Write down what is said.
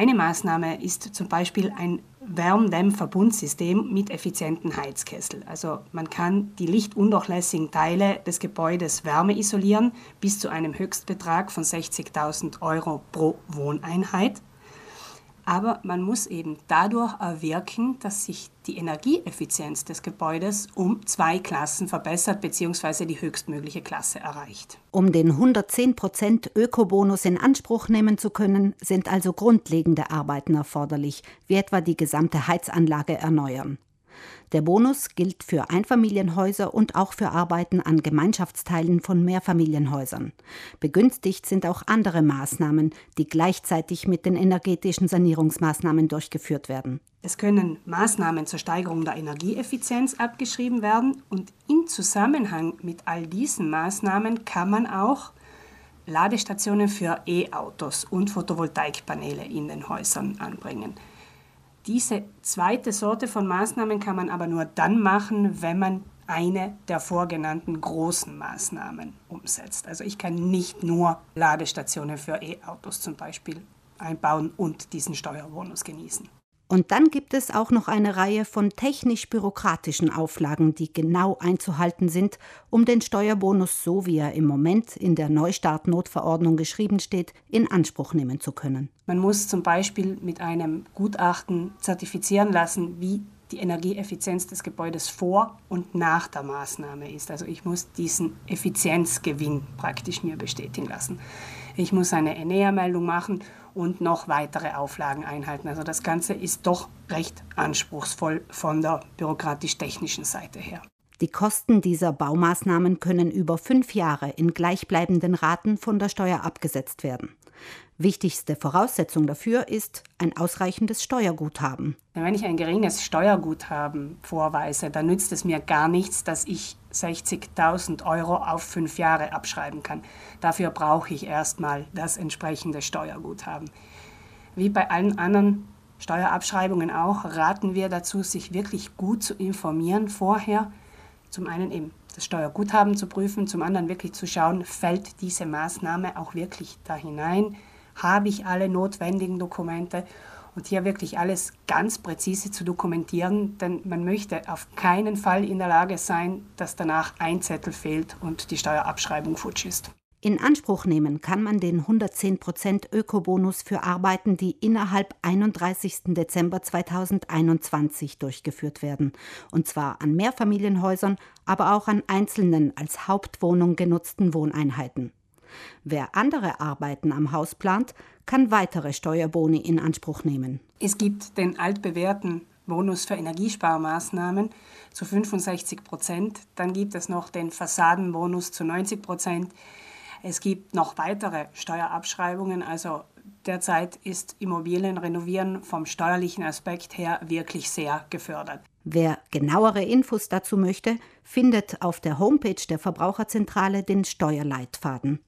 Eine Maßnahme ist zum Beispiel ein Wärmdämmverbundsystem mit effizienten Heizkessel. Also man kann die lichtundurchlässigen Teile des Gebäudes wärme isolieren bis zu einem Höchstbetrag von 60.000 Euro pro Wohneinheit. Aber man muss eben dadurch erwirken, dass sich die Energieeffizienz des Gebäudes um zwei Klassen verbessert bzw. die höchstmögliche Klasse erreicht. Um den 110% Ökobonus in Anspruch nehmen zu können, sind also grundlegende Arbeiten erforderlich, wie etwa die gesamte Heizanlage erneuern. Der Bonus gilt für Einfamilienhäuser und auch für Arbeiten an Gemeinschaftsteilen von Mehrfamilienhäusern. Begünstigt sind auch andere Maßnahmen, die gleichzeitig mit den energetischen Sanierungsmaßnahmen durchgeführt werden. Es können Maßnahmen zur Steigerung der Energieeffizienz abgeschrieben werden und im Zusammenhang mit all diesen Maßnahmen kann man auch Ladestationen für E-Autos und Photovoltaikpaneele in den Häusern anbringen. Diese zweite Sorte von Maßnahmen kann man aber nur dann machen, wenn man eine der vorgenannten großen Maßnahmen umsetzt. Also ich kann nicht nur Ladestationen für E-Autos zum Beispiel einbauen und diesen Steuerbonus genießen. Und dann gibt es auch noch eine Reihe von technisch-bürokratischen Auflagen, die genau einzuhalten sind, um den Steuerbonus, so wie er im Moment in der Neustart-Notverordnung geschrieben steht, in Anspruch nehmen zu können. Man muss zum Beispiel mit einem Gutachten zertifizieren lassen, wie die Energieeffizienz des Gebäudes vor und nach der Maßnahme ist. Also ich muss diesen Effizienzgewinn praktisch mir bestätigen lassen. Ich muss eine Enea-Meldung machen und noch weitere Auflagen einhalten. Also das Ganze ist doch recht anspruchsvoll von der bürokratisch-technischen Seite her. Die Kosten dieser Baumaßnahmen können über fünf Jahre in gleichbleibenden Raten von der Steuer abgesetzt werden. Wichtigste Voraussetzung dafür ist ein ausreichendes Steuerguthaben. Wenn ich ein geringes Steuerguthaben vorweise, dann nützt es mir gar nichts, dass ich 60.000 Euro auf fünf Jahre abschreiben kann. Dafür brauche ich erstmal das entsprechende Steuerguthaben. Wie bei allen anderen Steuerabschreibungen auch, raten wir dazu, sich wirklich gut zu informieren vorher. Zum einen eben das Steuerguthaben zu prüfen, zum anderen wirklich zu schauen, fällt diese Maßnahme auch wirklich da hinein habe ich alle notwendigen Dokumente und hier wirklich alles ganz präzise zu dokumentieren, denn man möchte auf keinen Fall in der Lage sein, dass danach ein Zettel fehlt und die Steuerabschreibung futsch ist. In Anspruch nehmen kann man den 110% Ökobonus für Arbeiten, die innerhalb 31. Dezember 2021 durchgeführt werden, und zwar an Mehrfamilienhäusern, aber auch an einzelnen als Hauptwohnung genutzten Wohneinheiten. Wer andere Arbeiten am Haus plant, kann weitere Steuerboni in Anspruch nehmen. Es gibt den altbewährten Bonus für Energiesparmaßnahmen zu 65 Prozent. Dann gibt es noch den Fassadenbonus zu 90 Prozent. Es gibt noch weitere Steuerabschreibungen. Also derzeit ist Immobilienrenovieren vom steuerlichen Aspekt her wirklich sehr gefördert. Wer genauere Infos dazu möchte, findet auf der Homepage der Verbraucherzentrale den Steuerleitfaden.